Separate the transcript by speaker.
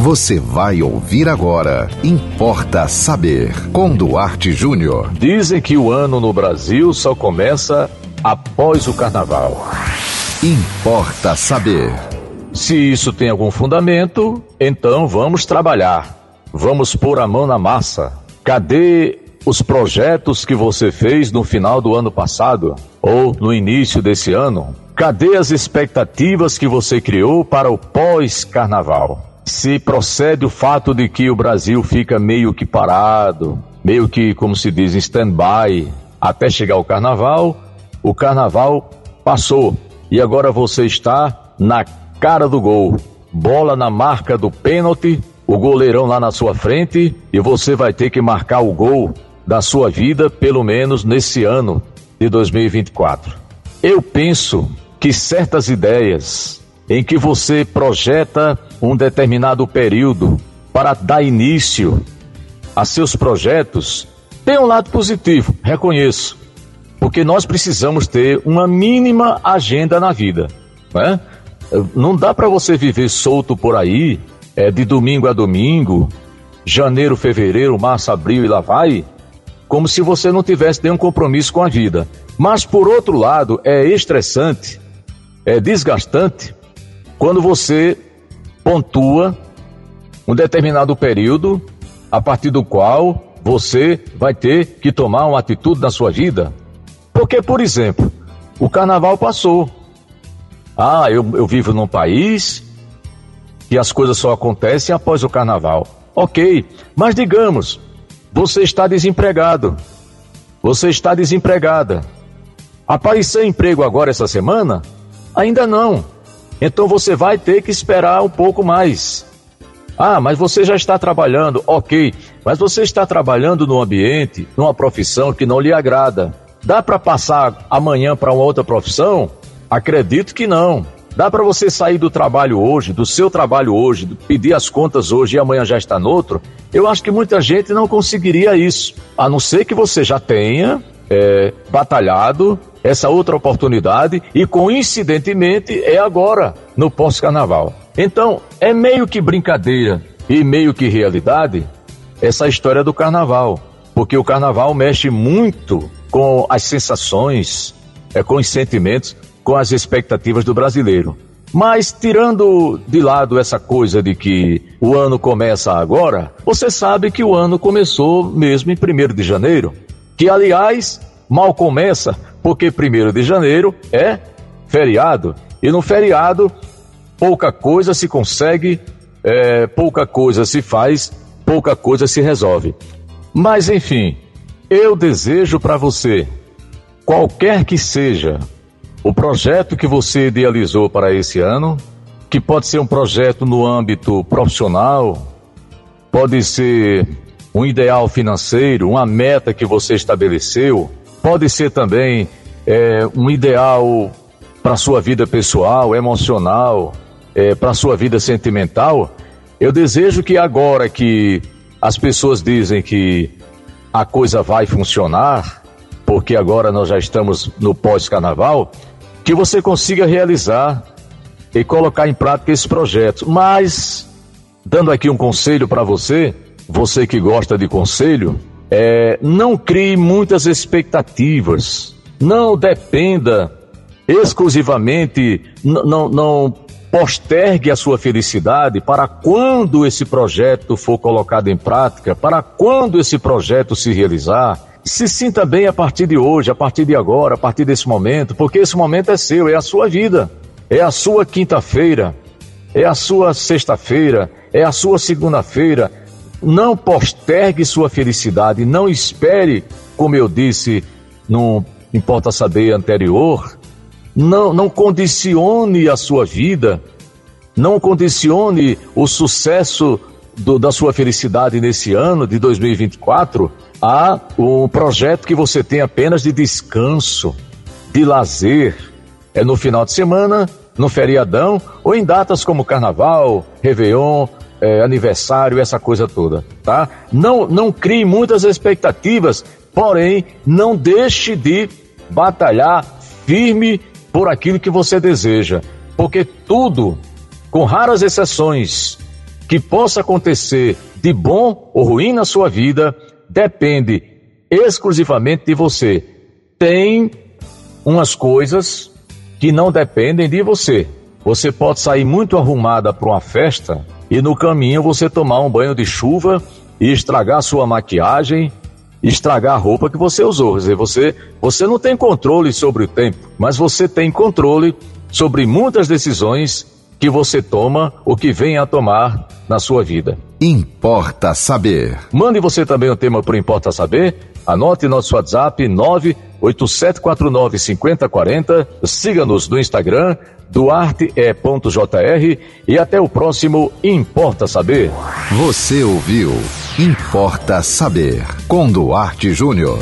Speaker 1: Você vai ouvir agora. Importa saber. Com Duarte Júnior.
Speaker 2: Dizem que o ano no Brasil só começa após o carnaval.
Speaker 1: Importa saber.
Speaker 2: Se isso tem algum fundamento, então vamos trabalhar. Vamos pôr a mão na massa. Cadê os projetos que você fez no final do ano passado ou no início desse ano? Cadê as expectativas que você criou para o pós-carnaval? Se procede o fato de que o Brasil fica meio que parado, meio que, como se diz, em stand-by, até chegar o carnaval, o carnaval passou e agora você está na cara do gol. Bola na marca do pênalti, o goleirão lá na sua frente e você vai ter que marcar o gol da sua vida, pelo menos nesse ano de 2024. Eu penso que certas ideias em que você projeta um determinado período para dar início a seus projetos tem um lado positivo, reconheço, porque nós precisamos ter uma mínima agenda na vida, né? Não dá para você viver solto por aí, é, de domingo a domingo, janeiro, fevereiro, março, abril e lá vai, como se você não tivesse nenhum compromisso com a vida. Mas, por outro lado, é estressante, é desgastante, quando você pontua um determinado período a partir do qual você vai ter que tomar uma atitude na sua vida. Porque, por exemplo, o carnaval passou. Ah, eu, eu vivo num país e as coisas só acontecem após o carnaval. Ok, mas digamos, você está desempregado. Você está desempregada. Apareceu emprego agora essa semana? Ainda não. Então você vai ter que esperar um pouco mais. Ah, mas você já está trabalhando, ok. Mas você está trabalhando num ambiente, numa profissão que não lhe agrada. Dá para passar amanhã para uma outra profissão? Acredito que não. Dá para você sair do trabalho hoje, do seu trabalho hoje, pedir as contas hoje e amanhã já está no outro? Eu acho que muita gente não conseguiria isso, a não ser que você já tenha é, batalhado essa outra oportunidade e coincidentemente é agora, no pós-carnaval. Então, é meio que brincadeira e meio que realidade essa história do carnaval, porque o carnaval mexe muito com as sensações, é, com os sentimentos com as expectativas do brasileiro. Mas tirando de lado essa coisa de que o ano começa agora, você sabe que o ano começou mesmo em 1 de janeiro, que aliás mal começa, porque 1 de janeiro é feriado, e no feriado pouca coisa se consegue, é, pouca coisa se faz, pouca coisa se resolve. Mas enfim, eu desejo para você, qualquer que seja o projeto que você idealizou para esse ano, que pode ser um projeto no âmbito profissional, pode ser um ideal financeiro, uma meta que você estabeleceu, pode ser também é, um ideal para sua vida pessoal, emocional, é, para sua vida sentimental. Eu desejo que agora que as pessoas dizem que a coisa vai funcionar, porque agora nós já estamos no pós-carnaval, que você consiga realizar e colocar em prática esse projeto. Mas, dando aqui um conselho para você, você que gosta de conselho, é, não crie muitas expectativas. Não dependa exclusivamente, não, não postergue a sua felicidade para quando esse projeto for colocado em prática, para quando esse projeto se realizar se sinta bem a partir de hoje, a partir de agora, a partir desse momento, porque esse momento é seu, é a sua vida, é a sua quinta-feira, é a sua sexta-feira, é a sua segunda-feira. Não postergue sua felicidade, não espere, como eu disse no Importa Saber anterior, não, não condicione a sua vida, não condicione o sucesso do, da sua felicidade nesse ano de 2024 a um projeto que você tem apenas de descanso, de lazer. É no final de semana, no feriadão ou em datas como Carnaval, Réveillon, é, aniversário, essa coisa toda, tá? Não, não crie muitas expectativas, porém, não deixe de batalhar firme por aquilo que você deseja, porque tudo, com raras exceções, que possa acontecer de bom ou ruim na sua vida depende exclusivamente de você. Tem umas coisas que não dependem de você. Você pode sair muito arrumada para uma festa e no caminho você tomar um banho de chuva e estragar sua maquiagem, estragar a roupa que você usou. Quer dizer, você, você não tem controle sobre o tempo, mas você tem controle sobre muitas decisões que você toma ou que vem a tomar na sua vida.
Speaker 1: Importa saber.
Speaker 2: Mande você também o tema para Importa Saber. Anote nosso WhatsApp 987495040. Siga-nos no Instagram duarte.jr e até o próximo Importa Saber.
Speaker 1: Você ouviu Importa Saber com Duarte Júnior.